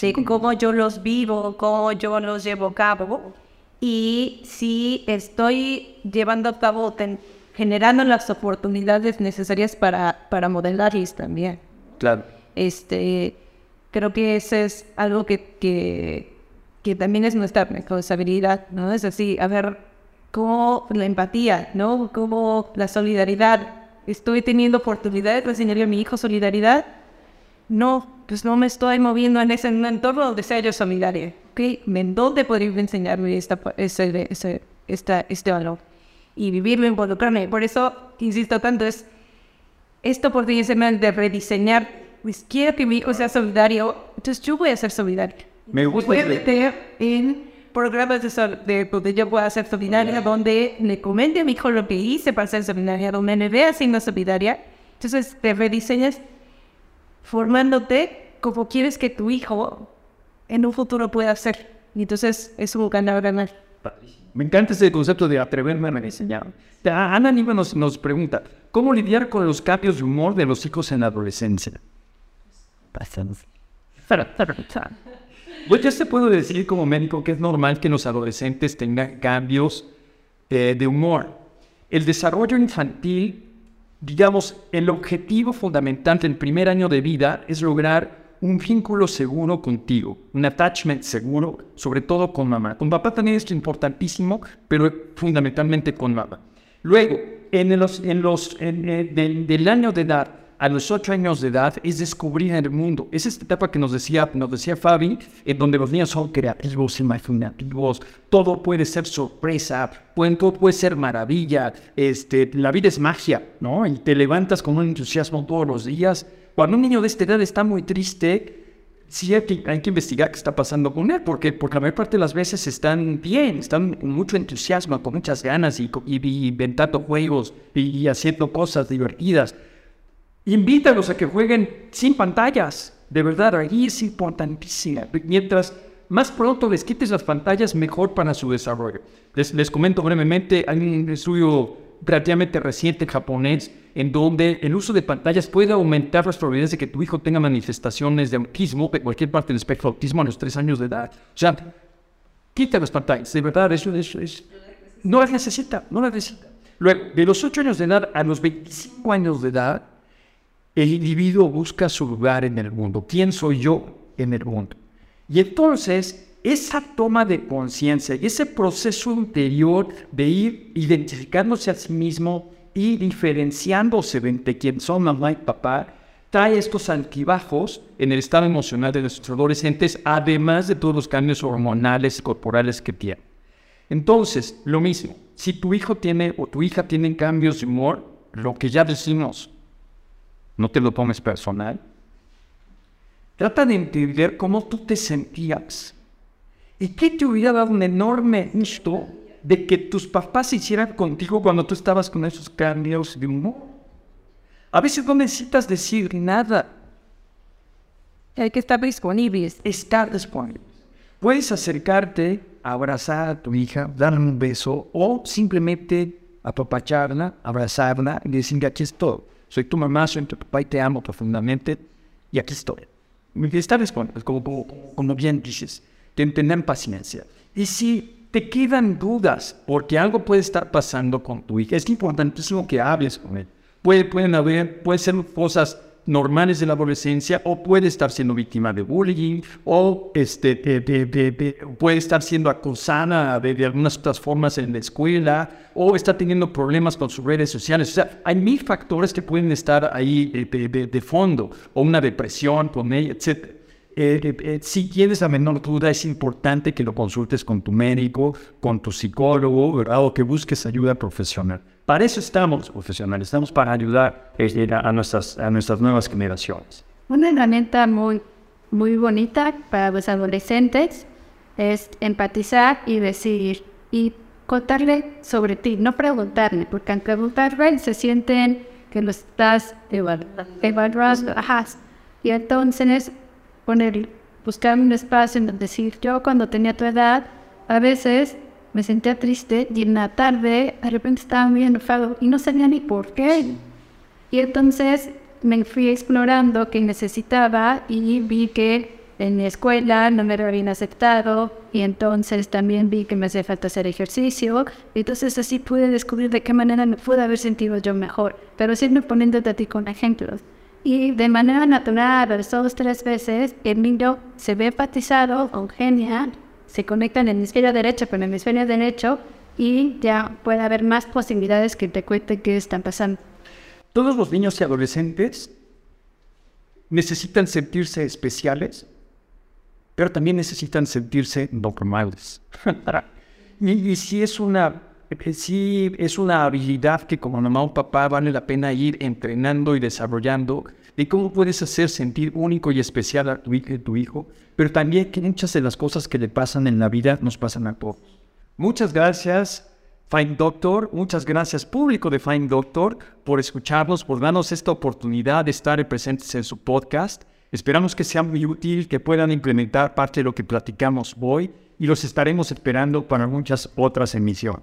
[SPEAKER 2] de cómo yo los vivo, cómo yo los llevo a cabo, y si estoy llevando a cabo, ten- generando las oportunidades necesarias para, para modelarles también.
[SPEAKER 1] Claro.
[SPEAKER 2] Este, creo que eso es algo que, que, que también es nuestra responsabilidad, ¿no? Es así, a ver, cómo la empatía, ¿no? Cómo la solidaridad. ¿Estoy teniendo oportunidades de enseñarle a mi hijo solidaridad? No, pues no me estoy moviendo en ese en un entorno donde sea yo solidaria. ¿Ok? ¿En dónde podría enseñarme esta, ese, ese, esta, este valor? Y vivirlo, involucrarme. Por eso, insisto tanto, es esta oportunidad de rediseñar. Pues quiero que mi hijo sea solidario, entonces yo voy a ser solidaria.
[SPEAKER 1] Me gusta
[SPEAKER 2] Voy a meter en programas de, sol- de donde yo pueda ser solidaria, donde le comente a mi hijo lo que hice para ser solidaria, donde me vea siendo solidaria. Entonces te rediseñas formándote como quieres que tu hijo en un futuro pueda ser. Y entonces es un ganar-ganar.
[SPEAKER 1] Me encanta ese concepto de atreverme a rediseñar. Ana Niva nos, nos pregunta, ¿cómo lidiar con los cambios de humor de los hijos en la adolescencia? Pues ya te puedo decir como médico que es normal que los adolescentes tengan cambios eh, de humor. El desarrollo infantil, digamos, el objetivo fundamental del primer año de vida es lograr un vínculo seguro contigo, un attachment seguro, sobre todo con mamá. Con papá también es importantísimo, pero fundamentalmente con mamá. Luego, en los, en los, en, eh, del, del año de edad a los ocho años de edad es descubrir el mundo. Es esta etapa que nos decía, nos decía Fabi, en donde los niños son creativos, imaginativos, todo puede ser sorpresa, todo puede ser maravilla, este, la vida es magia, ¿no? Y te levantas con un entusiasmo todos los días. Cuando un niño de esta edad está muy triste, sí hay que, hay que investigar qué está pasando con él, porque, porque la mayor parte de las veces están bien, están con mucho entusiasmo, con muchas ganas y, y- y inventando juegos y, y haciendo cosas divertidas. Invítalos a que jueguen sin pantallas. De verdad, ahí es importantísimo. Mientras más pronto les quites las pantallas, mejor para su desarrollo. Les, les comento brevemente, hay un estudio relativamente reciente japonés en donde el uso de pantallas puede aumentar las probabilidades de que tu hijo tenga manifestaciones de autismo, de cualquier parte del espectro autismo a los tres años de edad. O sea, quita las pantallas, de verdad, eso es... No las necesita, no las necesita. Luego, de los 8 años de edad a los 25 años de edad, el individuo busca su lugar en el mundo. ¿Quién soy yo en el mundo? Y entonces, esa toma de conciencia y ese proceso interior de ir identificándose a sí mismo y diferenciándose de quién son mamá y papá, trae estos altibajos en el estado emocional de nuestros adolescentes, además de todos los cambios hormonales y corporales que tienen. Entonces, lo mismo, si tu hijo tiene o tu hija tienen cambios de humor, lo que ya decimos, no te lo tomes personal. Trata de entender cómo tú te sentías. ¿Y qué te hubiera dado un enorme gusto de que tus papás se hicieran contigo cuando tú estabas con esos cambios de humor? A veces no necesitas decir nada.
[SPEAKER 2] Hay que estar disponibles.
[SPEAKER 1] Estar disponible. Puedes acercarte, abrazar a tu hija, darle un beso o simplemente apapacharla, abrazarla y decirle aquí estoy. Soy tu mamá, soy tu papá y te amo profundamente y aquí estoy. Estar disponible, como, como, como bien dices, tener paciencia. Y si te quedan dudas porque algo puede estar pasando con tu hija, es importantísimo que hables con él Puede, pueden haber, puede ser cosas normales de la adolescencia o puede estar siendo víctima de bullying o este, puede estar siendo acosada de, algunas otras formas en la escuela o está teniendo problemas con sus redes sociales. O sea, hay mil factores que pueden estar ahí de, fondo o una depresión con ella, etc. Eh, eh, eh, si tienes la menor duda, es importante que lo consultes con tu médico, con tu psicólogo, ¿verdad? o que busques ayuda profesional. Para eso estamos profesionales, estamos para ayudar a nuestras, a nuestras nuevas generaciones.
[SPEAKER 3] Una herramienta muy, muy bonita para los adolescentes es empatizar y decir, y contarle sobre ti, no preguntarle, porque al preguntarle se sienten que lo estás evaluando, y entonces poner, buscar un espacio en donde decir, yo cuando tenía tu edad, a veces me sentía triste y en la tarde de repente estaba muy enojado y no sabía ni por qué. Y entonces me fui explorando qué necesitaba y vi que en mi escuela no me habían aceptado y entonces también vi que me hacía falta hacer ejercicio. Y entonces así pude descubrir de qué manera me pude haber sentido yo mejor, pero siempre poniéndote a ti con ejemplos. Y de manera natural, dos tres veces, el niño se ve empatizado, genial se conectan en el hemisferio derecho con el hemisferio derecho y ya puede haber más posibilidades que te cuente qué están pasando.
[SPEAKER 1] Todos los niños y adolescentes necesitan sentirse especiales, pero también necesitan sentirse normales. y, y si es una si es una habilidad que como mamá o papá vale la pena ir entrenando y desarrollando de cómo puedes hacer sentir único y especial a tu y tu hijo, pero también que muchas de las cosas que le pasan en la vida nos pasan a todos. Muchas gracias, Fine Doctor, muchas gracias público de Fine Doctor por escucharnos, por darnos esta oportunidad de estar presentes en su podcast. Esperamos que sea muy útil, que puedan implementar parte de lo que platicamos hoy y los estaremos esperando para muchas otras emisiones.